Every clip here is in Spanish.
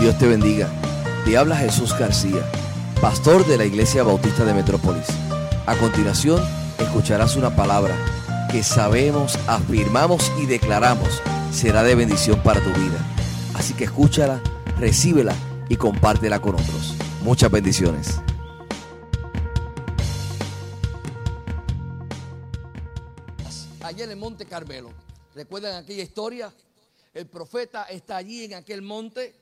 Dios te bendiga. Te habla Jesús García, pastor de la Iglesia Bautista de Metrópolis. A continuación, escucharás una palabra que sabemos, afirmamos y declaramos será de bendición para tu vida. Así que escúchala, recíbela y compártela con otros. Muchas bendiciones. Allá en el monte Carmelo. ¿Recuerdan aquella historia? El profeta está allí en aquel monte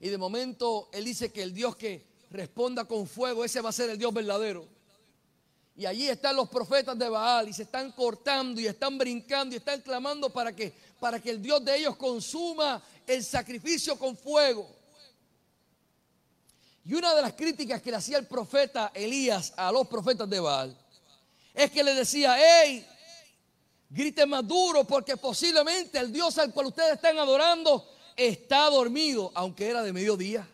y de momento él dice que el Dios que responda con fuego, ese va a ser el Dios verdadero. Y allí están los profetas de Baal y se están cortando y están brincando y están clamando para que, para que el Dios de ellos consuma el sacrificio con fuego. Y una de las críticas que le hacía el profeta Elías a los profetas de Baal es que le decía, hey, grite más duro porque posiblemente el Dios al cual ustedes están adorando está dormido, aunque era de mediodía.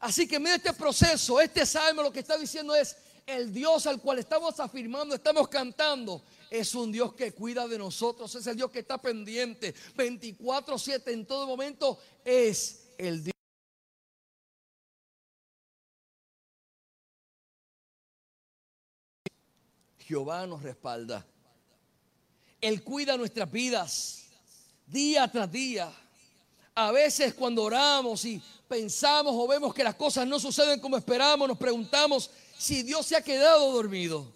Así que en este proceso, este salmo lo que está diciendo es, el Dios al cual estamos afirmando, estamos cantando, es un Dios que cuida de nosotros, es el Dios que está pendiente 24/7 en todo momento, es el Dios. Jehová nos respalda. Él cuida nuestras vidas día tras día. A veces cuando oramos y pensamos o vemos que las cosas no suceden como esperamos, nos preguntamos si Dios se ha quedado dormido.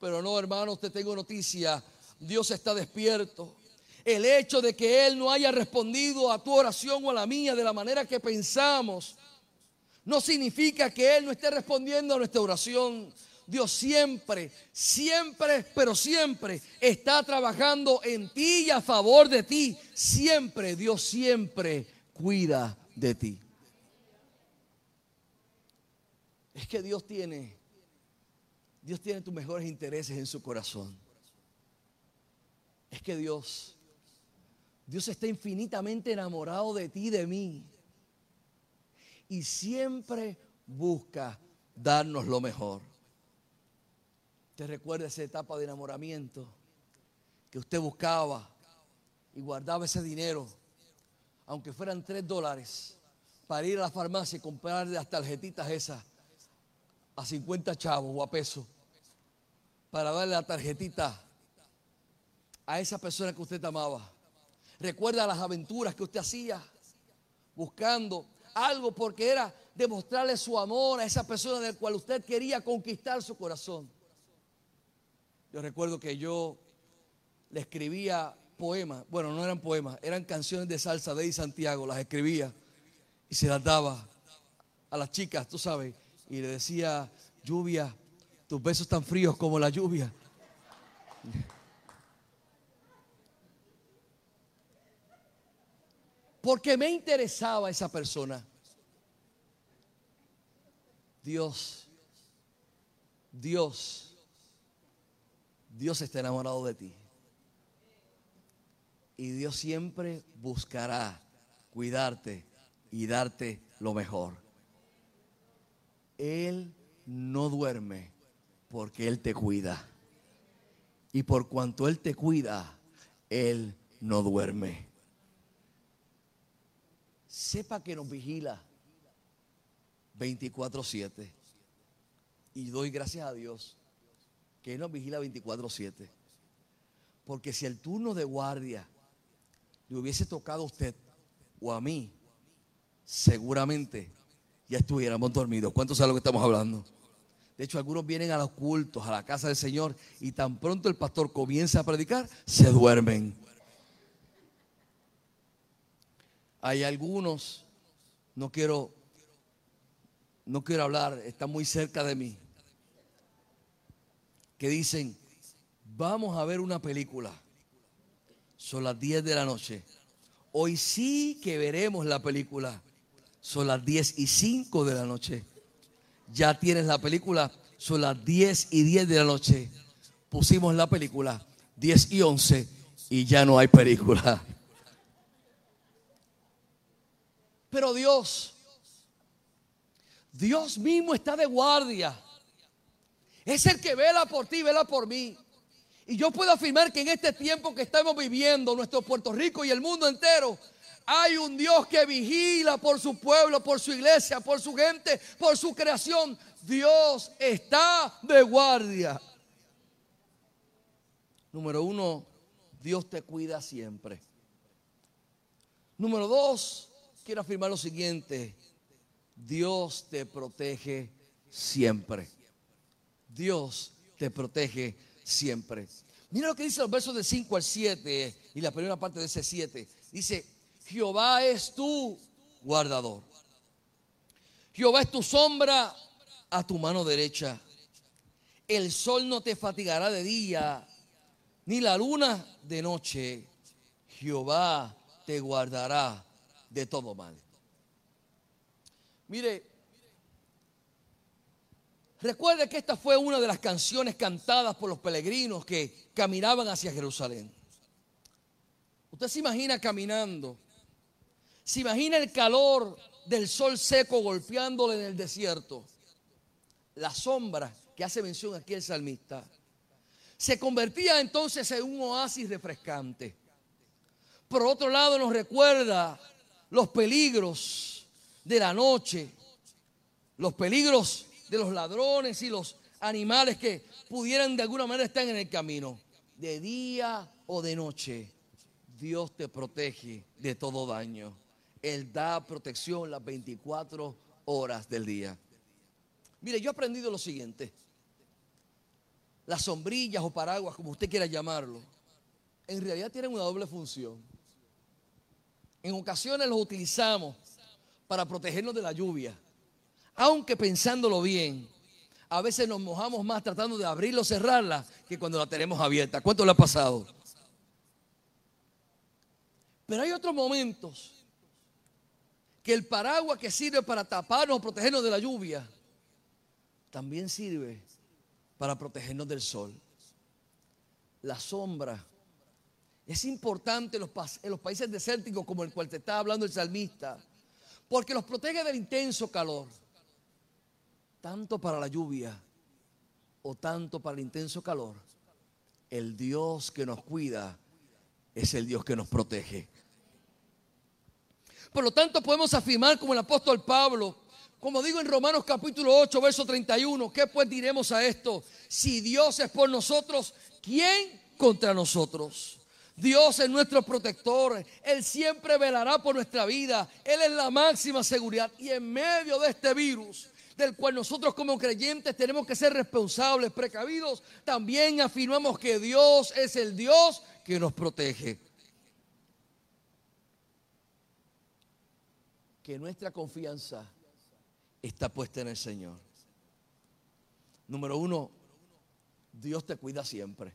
Pero no, hermanos, te tengo noticia. Dios está despierto. El hecho de que Él no haya respondido a tu oración o a la mía de la manera que pensamos, no significa que Él no esté respondiendo a nuestra oración. Dios siempre, siempre, pero siempre está trabajando en ti y a favor de ti. Siempre, Dios siempre cuida de ti. Es que Dios tiene, Dios tiene tus mejores intereses en su corazón. Es que Dios, Dios está infinitamente enamorado de ti y de mí. Y siempre busca darnos lo mejor. Te recuerda esa etapa de enamoramiento que usted buscaba y guardaba ese dinero, aunque fueran tres dólares, para ir a la farmacia y comprar las tarjetitas esas a 50 chavos o a peso, para darle la tarjetita a esa persona que usted amaba. Recuerda las aventuras que usted hacía buscando algo porque era demostrarle su amor a esa persona del cual usted quería conquistar su corazón. Yo recuerdo que yo le escribía poemas, bueno, no eran poemas, eran canciones de salsa de Santiago, las escribía y se las daba a las chicas, tú sabes, y le decía, lluvia, tus besos tan fríos como la lluvia. Porque me interesaba esa persona. Dios, Dios Dios está enamorado de ti. Y Dios siempre buscará cuidarte y darte lo mejor. Él no duerme porque Él te cuida. Y por cuanto Él te cuida, Él no duerme. Sepa que nos vigila 24/7. Y doy gracias a Dios que nos vigila 24/7. Porque si el turno de guardia le hubiese tocado a usted o a mí, seguramente ya estuviéramos dormidos. ¿Cuántos saben lo que estamos hablando? De hecho, algunos vienen a los cultos, a la casa del Señor, y tan pronto el pastor comienza a predicar, se duermen. Hay algunos, no quiero, no quiero hablar, están muy cerca de mí que dicen, vamos a ver una película. Son las 10 de la noche. Hoy sí que veremos la película. Son las 10 y 5 de la noche. Ya tienes la película. Son las 10 y 10 de la noche. Pusimos la película 10 y 11 y ya no hay película. Pero Dios, Dios mismo está de guardia. Es el que vela por ti, vela por mí. Y yo puedo afirmar que en este tiempo que estamos viviendo, nuestro Puerto Rico y el mundo entero, hay un Dios que vigila por su pueblo, por su iglesia, por su gente, por su creación. Dios está de guardia. Número uno, Dios te cuida siempre. Número dos, quiero afirmar lo siguiente. Dios te protege siempre. Dios te protege siempre. Mira lo que dice los versos de 5 al 7 y la primera parte de ese 7. Dice, Jehová es tu guardador. Jehová es tu sombra a tu mano derecha. El sol no te fatigará de día, ni la luna de noche. Jehová te guardará de todo mal. Mire, recuerde que esta fue una de las canciones cantadas por los peregrinos que caminaban hacia Jerusalén. Usted se imagina caminando, se imagina el calor del sol seco golpeándole en el desierto, la sombra que hace mención aquí el salmista, se convertía entonces en un oasis refrescante. Por otro lado nos recuerda los peligros de la noche, los peligros de los ladrones y los animales que pudieran de alguna manera estar en el camino. De día o de noche, Dios te protege de todo daño. Él da protección las 24 horas del día. Mire, yo he aprendido lo siguiente. Las sombrillas o paraguas, como usted quiera llamarlo, en realidad tienen una doble función. En ocasiones los utilizamos para protegernos de la lluvia. Aunque pensándolo bien, a veces nos mojamos más tratando de abrirla o cerrarla que cuando la tenemos abierta. ¿Cuánto le ha pasado? Pero hay otros momentos que el paraguas que sirve para taparnos o protegernos de la lluvia, también sirve para protegernos del sol. La sombra es importante en los, países desérticos como el cual te está hablando el salmista, porque los protege del intenso calor, tanto para la lluvia o tanto para el intenso calor. El Dios que nos cuida es el Dios que nos protege. Por lo tanto, podemos afirmar como el apóstol Pablo, como digo en Romanos capítulo 8, verso 31, ¿qué pues diremos a esto? Si Dios es por nosotros, ¿quién contra nosotros? Dios es nuestro protector. Él siempre velará por nuestra vida. Él es la máxima seguridad. Y en medio de este virus, del cual nosotros como creyentes tenemos que ser responsables, precavidos, también afirmamos que Dios es el Dios que nos protege. Que nuestra confianza está puesta en el Señor. Número uno, Dios te cuida siempre.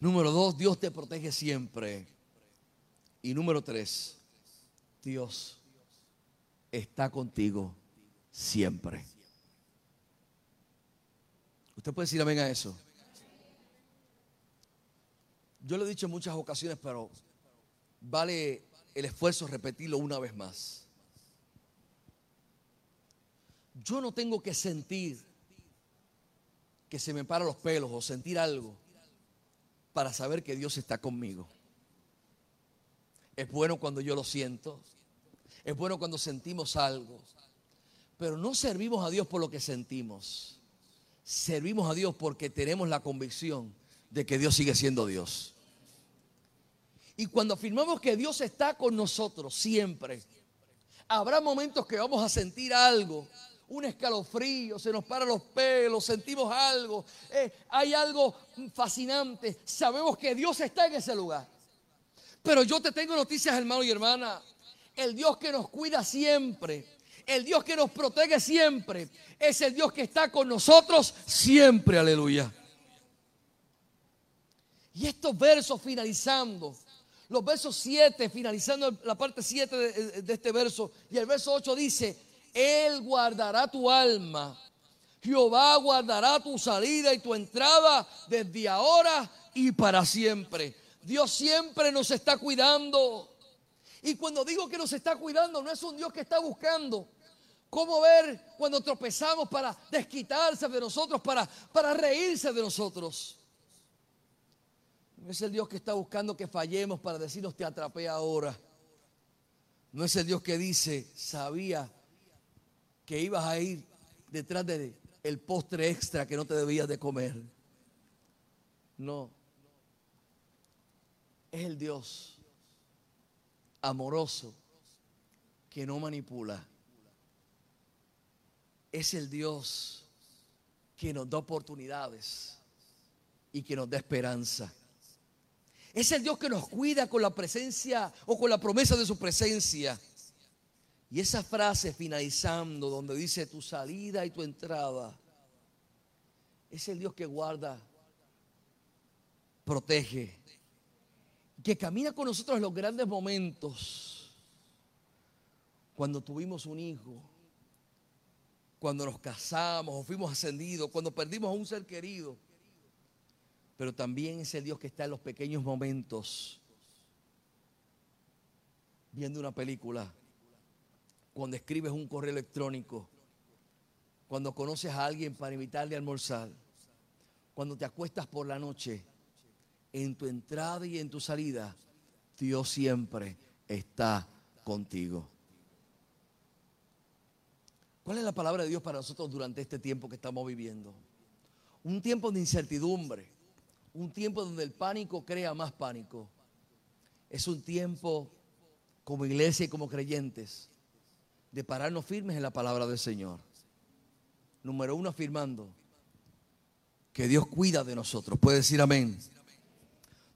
Número dos, Dios te protege siempre. Y número tres, Dios está contigo siempre. Usted puede decir amén a eso. Yo lo he dicho en muchas ocasiones, pero vale el esfuerzo repetirlo una vez más. Yo no tengo que sentir que se me paran los pelos o sentir algo para saber que Dios está conmigo. Es bueno cuando yo lo siento. Es bueno cuando sentimos algo. Pero no servimos a Dios por lo que sentimos. Servimos a Dios porque tenemos la convicción de que Dios sigue siendo Dios. Y cuando afirmamos que Dios está con nosotros siempre, habrá momentos que vamos a sentir algo un escalofrío, se nos paran los pelos, sentimos algo, eh, hay algo fascinante. Sabemos que Dios está en ese lugar. Pero yo te tengo noticias, hermano y hermana. El Dios que nos cuida siempre, el Dios que nos protege siempre, es el Dios que está con nosotros siempre, aleluya. Y estos versos finalizando, los versos 7, finalizando la parte 7 de, este verso, y el verso 8 dice, él guardará tu alma. Jehová guardará tu salida y tu entrada desde ahora y para siempre. Dios siempre nos está cuidando. Y cuando digo que nos está cuidando, no es un Dios que está buscando cómo ver cuando tropezamos para desquitarse de nosotros, para, para reírse de nosotros. No es el Dios que está buscando que fallemos para decirnos te atrapé ahora. No es el Dios que dice, sabía que ibas a ir detrás del el postre extra que no te debías de comer. No. Es el Dios amoroso que no manipula. Es el Dios que nos da oportunidades y que nos da esperanza. Es el Dios que nos cuida con la presencia o con la promesa de su presencia. Y esa frase finalizando donde dice tu salida y tu entrada, es el Dios que guarda, protege, que camina con nosotros en los grandes momentos. Cuando tuvimos un hijo, cuando nos casamos o fuimos ascendidos, cuando perdimos a un ser querido. Pero también es el Dios que está en los pequeños momentos, viendo una película, cuando escribes un correo electrónico, cuando conoces a alguien para invitarle a almorzar, cuando te acuestas por la noche, en tu entrada y en tu salida, Dios siempre está contigo. ¿Cuál es la palabra de Dios para nosotros durante este tiempo que estamos viviendo? Un tiempo de incertidumbre, un tiempo donde el pánico crea más pánico. Es un tiempo como iglesia y como creyentes de pararnos firmes en la palabra del Señor. Número uno, afirmando que Dios cuida de nosotros. Puede decir amén.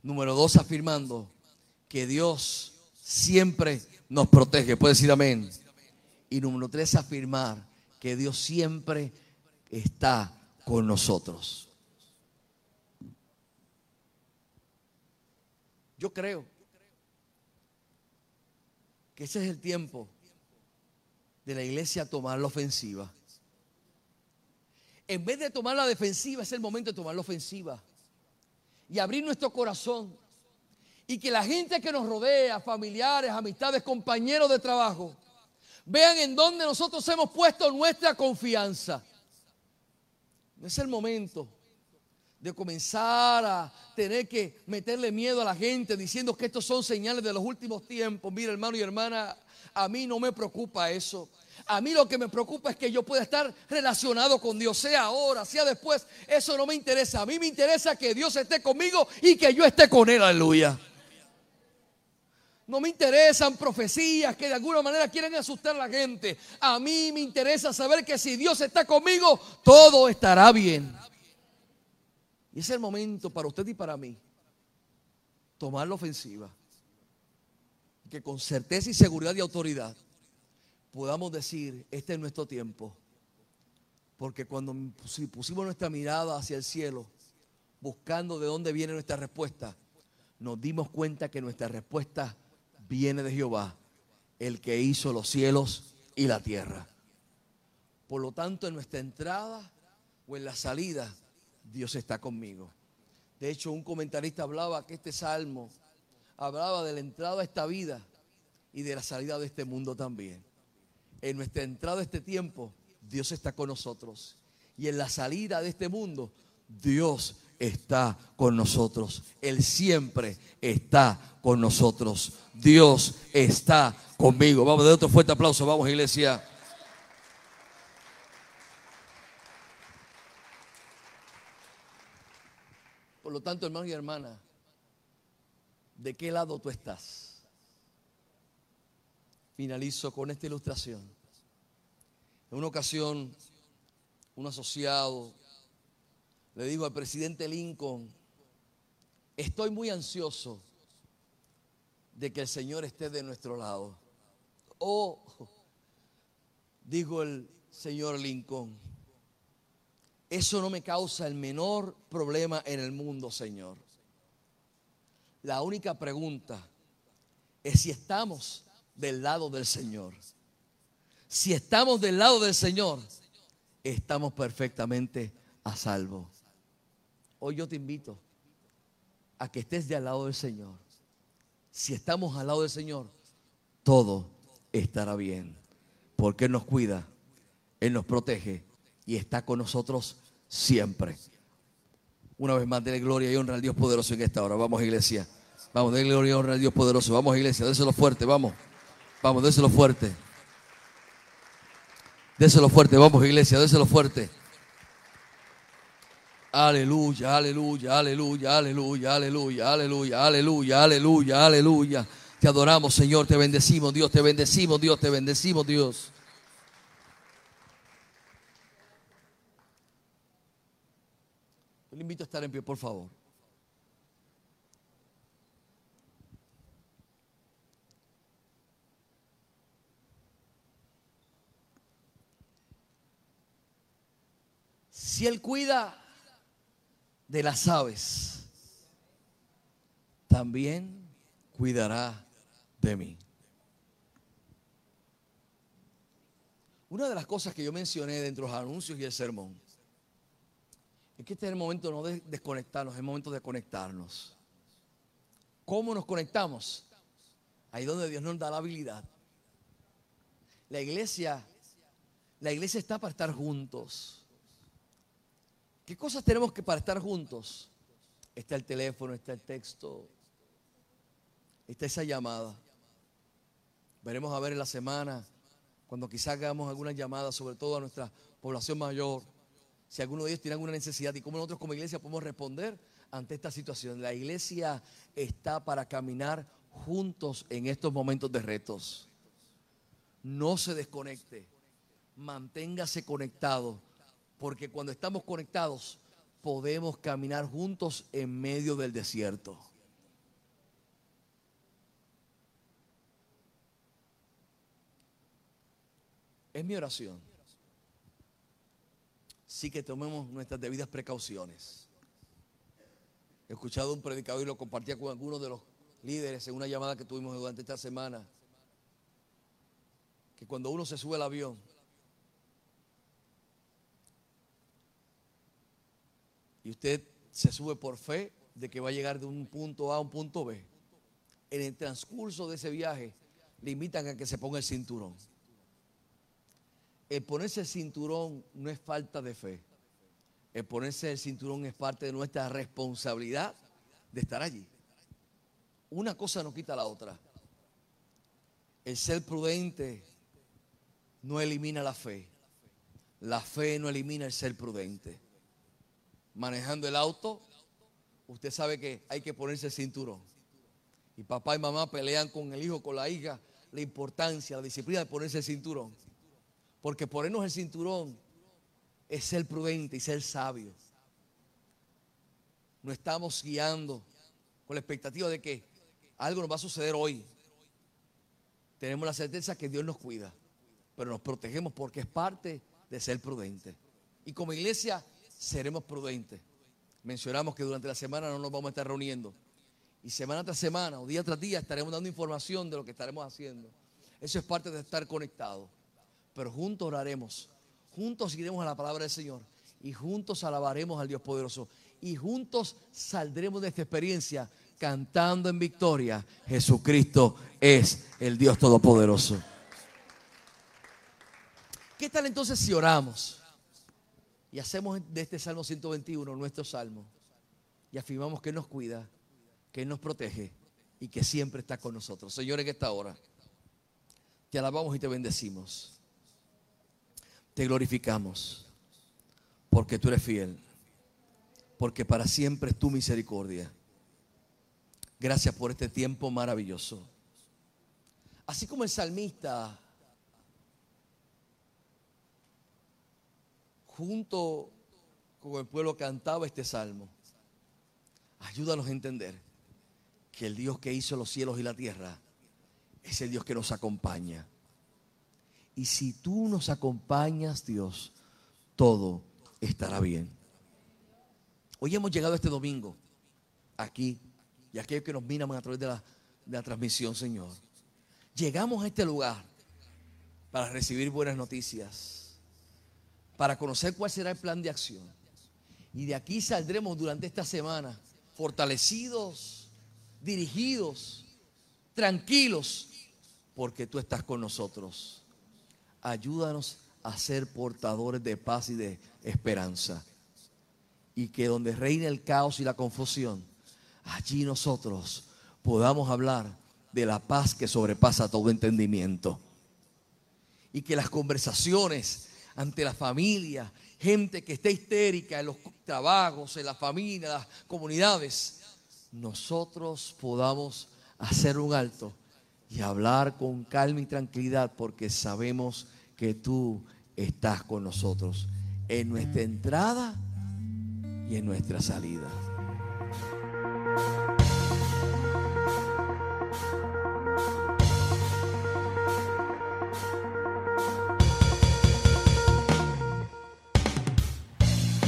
Número dos, afirmando que Dios siempre nos protege. Puede decir amén. Y número tres, afirmar que Dios siempre está con nosotros. Yo creo que ese es el tiempo de la iglesia tomar la ofensiva. En vez de tomar la defensiva, es el momento de tomar la ofensiva y abrir nuestro corazón y que la gente que nos rodea, familiares, amistades, compañeros de trabajo, vean en dónde nosotros hemos puesto nuestra confianza. No es el momento de comenzar a tener que meterle miedo a la gente diciendo que estos son señales de los últimos tiempos. Mira, hermano y hermana, a mí no me preocupa eso. A mí lo que me preocupa es que yo pueda estar relacionado con Dios, sea ahora, sea después. Eso no me interesa. A mí me interesa que Dios esté conmigo y que yo esté con Él. Aleluya. No me interesan profecías que de alguna manera quieren asustar a la gente. A mí me interesa saber que si Dios está conmigo, todo estará bien. Y es el momento para usted y para mí tomar la ofensiva. Que con certeza y seguridad y autoridad podamos decir, este es nuestro tiempo. Porque cuando pusimos nuestra mirada hacia el cielo, buscando de dónde viene nuestra respuesta, nos dimos cuenta que nuestra respuesta viene de Jehová, el que hizo los cielos y la tierra. Por lo tanto, en nuestra entrada o en la salida, Dios está conmigo. De hecho, un comentarista hablaba que este salmo hablaba de la entrada a esta vida y de la salida de este mundo también. En nuestra entrada a este tiempo, Dios está con nosotros. Y en la salida de este mundo, Dios está con nosotros. Él siempre está con nosotros. Dios está conmigo. Vamos, de otro fuerte aplauso. Vamos, iglesia. Por lo tanto, hermano y hermana, ¿de qué lado tú estás? Finalizo con esta ilustración. En una ocasión, un asociado le dijo al presidente Lincoln, estoy muy ansioso de que el Señor esté de nuestro lado. Oh, dijo el señor Lincoln, eso no me causa el menor problema en el mundo, Señor. La única pregunta es si estamos del lado del Señor. Si estamos del lado del Señor, estamos perfectamente a salvo. Hoy yo te invito a que estés del lado del Señor. Si estamos al lado del Señor, todo estará bien. Porque Él nos cuida, Él nos protege y está con nosotros siempre. Una vez más, dele gloria y honra al Dios poderoso en esta hora. Vamos, iglesia. Vamos, dele gloria y honra al Dios poderoso. Vamos, iglesia, déselo fuerte, vamos. Vamos, déselo fuerte. Déselo fuerte, vamos, iglesia, déselo fuerte. Aleluya, aleluya, aleluya, aleluya, aleluya, aleluya, aleluya, aleluya, aleluya. Te adoramos, Señor, te bendecimos, Dios, te bendecimos, Dios, te bendecimos, Dios. le invito a estar en pie, por favor. Si Él cuida de las aves, también cuidará de mí. Una de las cosas que yo mencioné dentro de los anuncios y el sermón es que este es el momento no de desconectarnos, es el momento de conectarnos. ¿Cómo nos conectamos? Ahí donde Dios nos da la habilidad. La iglesia, la iglesia está para estar juntos. ¿Qué cosas tenemos que para estar juntos? Está el teléfono, está el texto, está esa llamada. Veremos a ver en la semana, cuando quizás hagamos alguna llamada, sobre todo a nuestra población mayor si alguno de ellos tiene alguna necesidad y cómo nosotros como iglesia podemos responder ante esta situación. La iglesia está para caminar juntos en estos momentos de retos. No se desconecte, manténgase conectado, porque cuando estamos conectados podemos caminar juntos en medio del desierto. Es mi oración sí que tomemos nuestras debidas precauciones. He escuchado un predicador y lo compartía con algunos de los líderes en una llamada que tuvimos durante esta semana, que cuando uno se sube al avión, y usted se sube por fe de que va a llegar de un punto A a un punto B, en el transcurso de ese viaje le a que se ponga el cinturón el ponerse el cinturón no es falta de fe. El ponerse el cinturón es parte de nuestra responsabilidad de estar allí. Una cosa no quita la otra. El ser prudente no elimina la fe. La fe no elimina el ser prudente. Manejando el auto, usted sabe que hay que ponerse el cinturón. Y papá y mamá pelean con el hijo, con la hija, la importancia, la disciplina de ponerse el cinturón. Porque ponernos el cinturón es ser prudente y ser sabio. No estamos guiando con la expectativa de que algo nos va a suceder hoy. Tenemos la certeza que Dios nos cuida, pero nos protegemos porque es parte de ser prudente. Y como iglesia seremos prudentes. Mencionamos que durante la semana no nos vamos a estar reuniendo. Y semana tras semana o día tras día estaremos dando información de lo que estaremos haciendo. Eso es parte de estar conectados pero juntos oraremos, juntos iremos a la palabra del Señor y juntos alabaremos al Dios poderoso y juntos saldremos de esta experiencia cantando en victoria, Jesucristo es el Dios todopoderoso. ¿Qué tal entonces si oramos y hacemos de este Salmo 121 nuestro salmo y afirmamos que nos cuida, que nos protege y que siempre está con nosotros? Señor, en esta hora te alabamos y te bendecimos te glorificamos, porque tú eres fiel, porque para siempre es tu misericordia. Gracias por este tiempo maravilloso. Así como el salmista, junto con el pueblo cantaba este salmo, ayúdanos a entender que el Dios que hizo los cielos y la tierra es el Dios que nos acompaña y si tú nos acompañas, Dios, todo estará bien. Hoy hemos llegado este domingo, aquí, y aquellos que nos miran a través de la, de la transmisión, Señor. Llegamos a este lugar para recibir buenas noticias, para conocer cuál será el plan de acción. Y de aquí saldremos durante esta semana fortalecidos, dirigidos, tranquilos, porque tú estás con nosotros ayúdanos a ser portadores de paz y de esperanza. y que donde reine el caos y la confusión, allí nosotros podamos hablar de la paz que sobrepasa todo entendimiento. Y que las conversaciones ante la familia, gente que esté histérica en los trabajos, en la familia, en las comunidades, nosotros podamos hacer un alto y hablar con calma y tranquilidad porque sabemos que tú estás con nosotros en nuestra entrada y en nuestra salida.